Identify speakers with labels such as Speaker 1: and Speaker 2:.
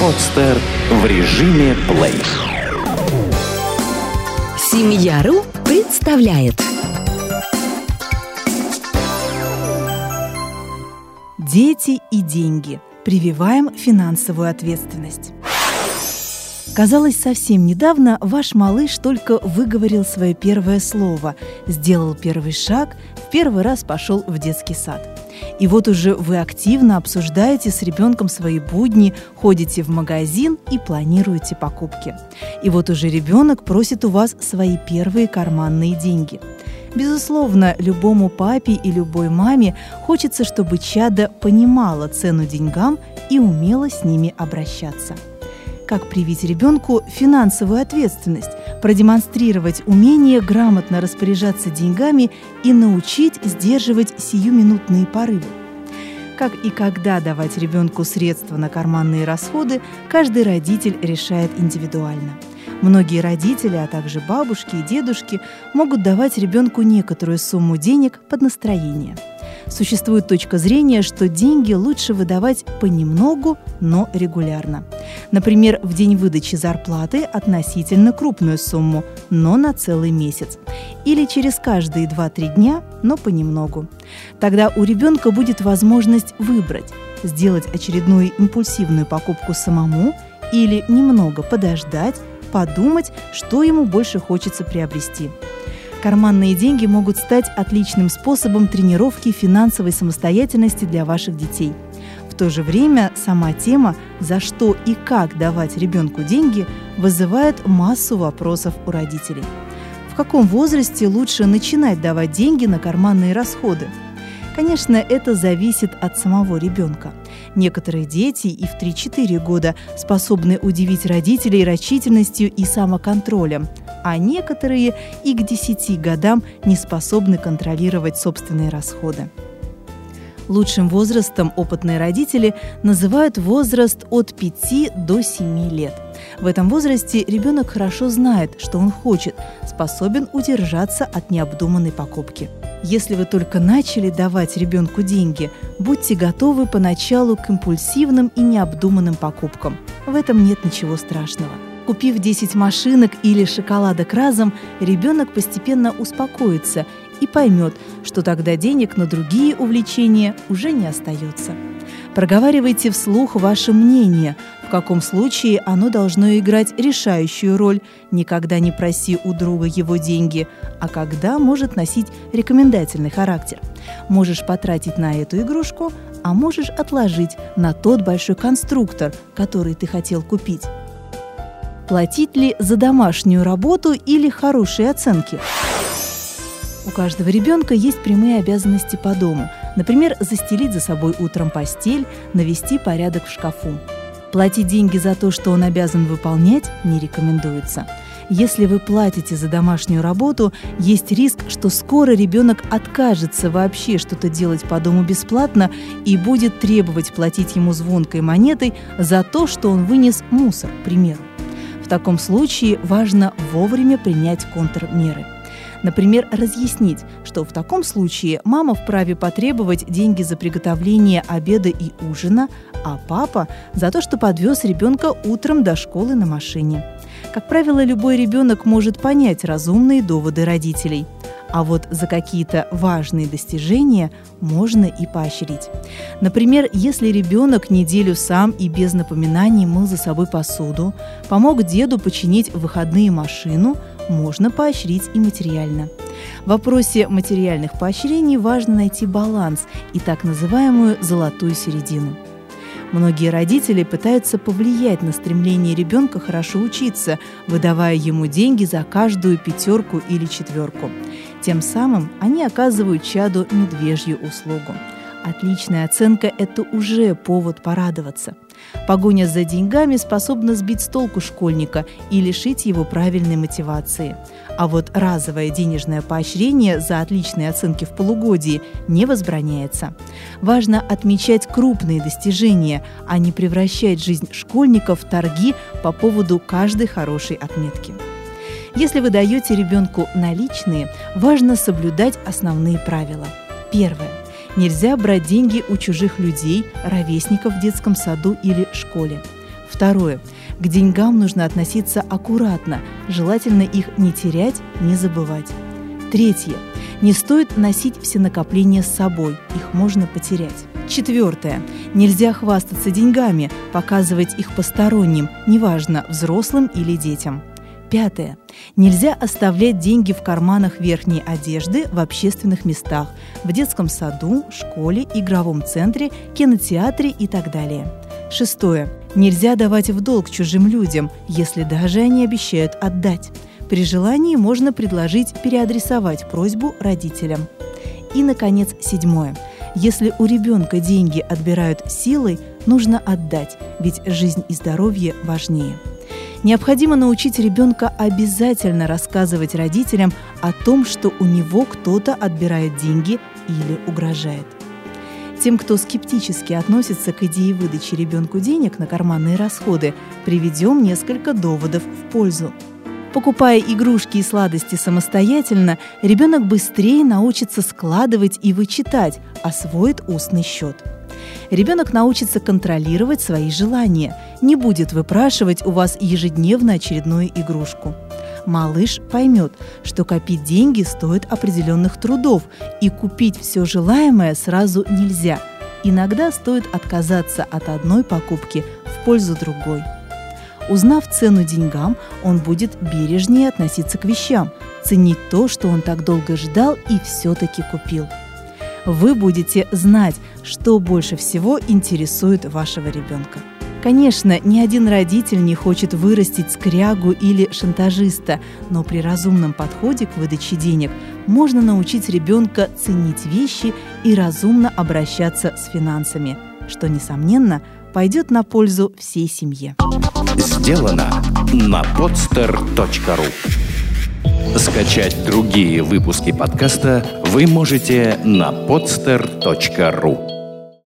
Speaker 1: Подстер в режиме плей.
Speaker 2: Семья.ру представляет
Speaker 3: Дети и деньги. Прививаем финансовую ответственность. Казалось, совсем недавно ваш малыш только выговорил свое первое слово, сделал первый шаг, в первый раз пошел в детский сад. И вот уже вы активно обсуждаете с ребенком свои будни, ходите в магазин и планируете покупки. И вот уже ребенок просит у вас свои первые карманные деньги. Безусловно, любому папе и любой маме хочется, чтобы чадо понимала цену деньгам и умела с ними обращаться – как привить ребенку финансовую ответственность, продемонстрировать умение грамотно распоряжаться деньгами и научить сдерживать сиюминутные порывы. Как и когда давать ребенку средства на карманные расходы, каждый родитель решает индивидуально. Многие родители, а также бабушки и дедушки могут давать ребенку некоторую сумму денег под настроение – Существует точка зрения, что деньги лучше выдавать понемногу, но регулярно. Например, в день выдачи зарплаты относительно крупную сумму, но на целый месяц. Или через каждые 2-3 дня, но понемногу. Тогда у ребенка будет возможность выбрать – сделать очередную импульсивную покупку самому или немного подождать, подумать, что ему больше хочется приобрести – Карманные деньги могут стать отличным способом тренировки финансовой самостоятельности для ваших детей. В то же время сама тема «за что и как давать ребенку деньги» вызывает массу вопросов у родителей. В каком возрасте лучше начинать давать деньги на карманные расходы? Конечно, это зависит от самого ребенка. Некоторые дети и в 3-4 года способны удивить родителей рачительностью и самоконтролем – а некоторые и к 10 годам не способны контролировать собственные расходы. Лучшим возрастом опытные родители называют возраст от 5 до 7 лет. В этом возрасте ребенок хорошо знает, что он хочет, способен удержаться от необдуманной покупки. Если вы только начали давать ребенку деньги, будьте готовы поначалу к импульсивным и необдуманным покупкам. В этом нет ничего страшного. Купив 10 машинок или шоколадок разом, ребенок постепенно успокоится и поймет, что тогда денег на другие увлечения уже не остается. Проговаривайте вслух ваше мнение, в каком случае оно должно играть решающую роль. Никогда не проси у друга его деньги, а когда может носить рекомендательный характер. Можешь потратить на эту игрушку, а можешь отложить на тот большой конструктор, который ты хотел купить. Платить ли за домашнюю работу или хорошие оценки? У каждого ребенка есть прямые обязанности по дому. Например, застелить за собой утром постель, навести порядок в шкафу. Платить деньги за то, что он обязан выполнять, не рекомендуется. Если вы платите за домашнюю работу, есть риск, что скоро ребенок откажется вообще что-то делать по дому бесплатно и будет требовать платить ему звонкой монетой за то, что он вынес мусор, к примеру. В таком случае важно вовремя принять контрмеры. Например, разъяснить, что в таком случае мама вправе потребовать деньги за приготовление обеда и ужина, а папа за то, что подвез ребенка утром до школы на машине. Как правило, любой ребенок может понять разумные доводы родителей – а вот за какие-то важные достижения можно и поощрить. Например, если ребенок неделю сам и без напоминаний мыл за собой посуду, помог деду починить выходные машину, можно поощрить и материально. В вопросе материальных поощрений важно найти баланс и так называемую «золотую середину». Многие родители пытаются повлиять на стремление ребенка хорошо учиться, выдавая ему деньги за каждую пятерку или четверку. Тем самым они оказывают чаду медвежью услугу. Отличная оценка – это уже повод порадоваться. Погоня за деньгами способна сбить с толку школьника и лишить его правильной мотивации. А вот разовое денежное поощрение за отличные оценки в полугодии не возбраняется. Важно отмечать крупные достижения, а не превращать жизнь школьников в торги по поводу каждой хорошей отметки. Если вы даете ребенку наличные, важно соблюдать основные правила. Первое. Нельзя брать деньги у чужих людей, ровесников в детском саду или школе. Второе. К деньгам нужно относиться аккуратно, желательно их не терять, не забывать. Третье. Не стоит носить все накопления с собой, их можно потерять. Четвертое. Нельзя хвастаться деньгами, показывать их посторонним, неважно, взрослым или детям. Пятое. Нельзя оставлять деньги в карманах верхней одежды в общественных местах, в детском саду, школе, игровом центре, кинотеатре и так далее. Шестое. Нельзя давать в долг чужим людям, если даже они обещают отдать. При желании можно предложить переадресовать просьбу родителям. И, наконец, седьмое. Если у ребенка деньги отбирают силой, нужно отдать, ведь жизнь и здоровье важнее. Необходимо научить ребенка обязательно рассказывать родителям о том, что у него кто-то отбирает деньги или угрожает. Тем, кто скептически относится к идее выдачи ребенку денег на карманные расходы, приведем несколько доводов в пользу. Покупая игрушки и сладости самостоятельно, ребенок быстрее научится складывать и вычитать, освоит устный счет – ребенок научится контролировать свои желания, не будет выпрашивать у вас ежедневно очередную игрушку. Малыш поймет, что копить деньги стоит определенных трудов, и купить все желаемое сразу нельзя. Иногда стоит отказаться от одной покупки в пользу другой. Узнав цену деньгам, он будет бережнее относиться к вещам, ценить то, что он так долго ждал и все-таки купил – вы будете знать, что больше всего интересует вашего ребенка. Конечно, ни один родитель не хочет вырастить скрягу или шантажиста, но при разумном подходе к выдаче денег можно научить ребенка ценить вещи и разумно обращаться с финансами, что, несомненно, пойдет на пользу всей семье.
Speaker 1: Сделано на podster.ru Скачать другие выпуски подкаста вы можете на podster.ru